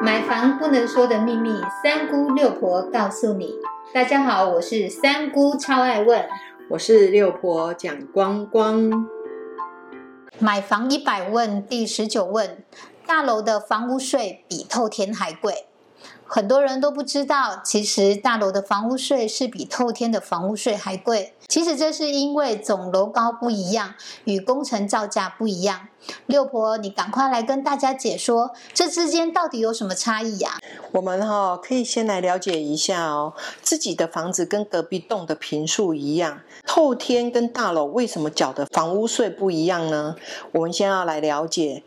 买房不能说的秘密，三姑六婆告诉你。大家好，我是三姑，超爱问。我是六婆蒋光光。买房一百问第十九问：大楼的房屋税比透天还贵。很多人都不知道，其实大楼的房屋税是比透天的房屋税还贵。其实这是因为总楼高不一样，与工程造价不一样。六婆，你赶快来跟大家解说，这之间到底有什么差异呀？我们哈可以先来了解一下哦，自己的房子跟隔壁栋的平数一样，透天跟大楼为什么缴的房屋税不一样呢？我们先要来了解。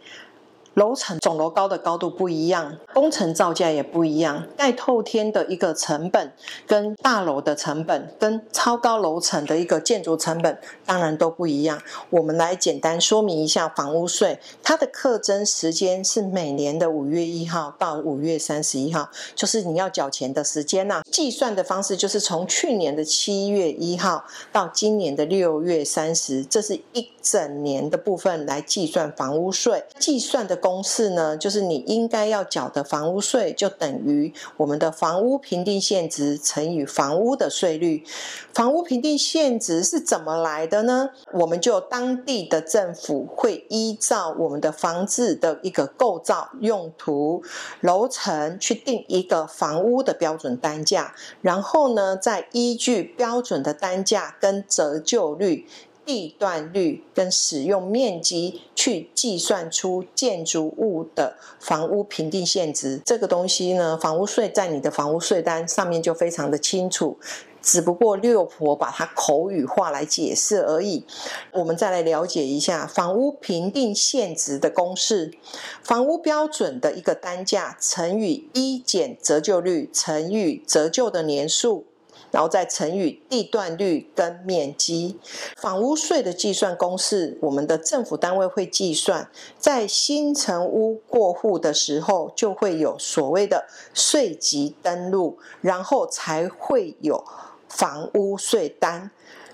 楼层总楼高的高度不一样，工程造价也不一样。盖透天的一个成本，跟大楼的成本，跟超高楼层的一个建筑成本，当然都不一样。我们来简单说明一下房屋税，它的课征时间是每年的五月一号到五月三十一号，就是你要缴钱的时间呐。计算的方式就是从去年的七月一号到今年的六月三十，这是一整年的部分来计算房屋税。计算的。工公式呢，就是你应该要缴的房屋税，就等于我们的房屋评定现值乘以房屋的税率。房屋评定现值是怎么来的呢？我们就当地的政府会依照我们的房子的一个构造、用途、楼层去定一个房屋的标准单价，然后呢，再依据标准的单价跟折旧率。地段率跟使用面积去计算出建筑物的房屋评定现值，这个东西呢，房屋税在你的房屋税单上面就非常的清楚，只不过六婆把它口语化来解释而已。我们再来了解一下房屋评定现值的公式：房屋标准的一个单价乘以一减折旧率乘以折旧的年数。然后再乘以地段率跟面积，房屋税的计算公式，我们的政府单位会计算，在新城屋过户的时候，就会有所谓的税籍登录，然后才会有房屋税单。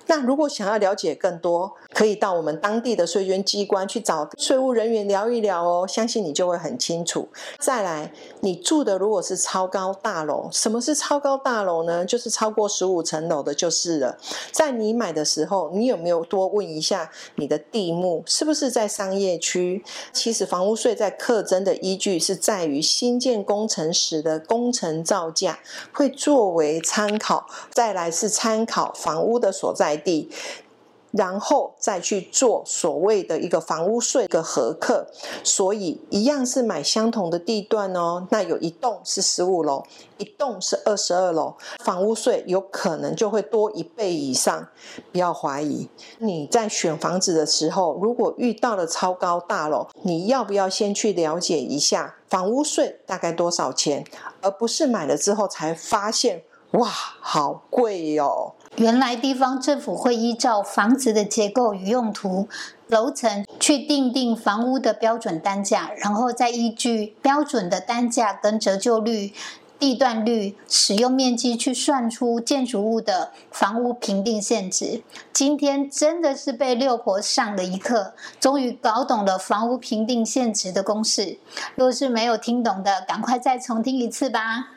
那如果想要了解更多，可以到我们当地的税捐机关去找税务人员聊一聊哦，相信你就会很清楚。再来，你住的如果是超高大楼，什么是超高大楼呢？就是超过十五层楼的，就是了。在你买的时候，你有没有多问一下你的地目是不是在商业区？其实房屋税在课征的依据是在于新建工程时的工程造价，会作为参考。再来是参考房屋的所在。地，然后再去做所谓的一个房屋税的合课，所以一样是买相同的地段哦。那有一栋是十五楼，一栋是二十二楼，房屋税有可能就会多一倍以上。不要怀疑，你在选房子的时候，如果遇到了超高大楼，你要不要先去了解一下房屋税大概多少钱，而不是买了之后才发现。哇，好贵哟！原来地方政府会依照房子的结构与用途、楼层去定定房屋的标准单价，然后再依据标准的单价跟折旧率、地段率、使用面积去算出建筑物的房屋评定现值。今天真的是被六婆上了一课，终于搞懂了房屋评定现值的公式。若是没有听懂的，赶快再重听一次吧。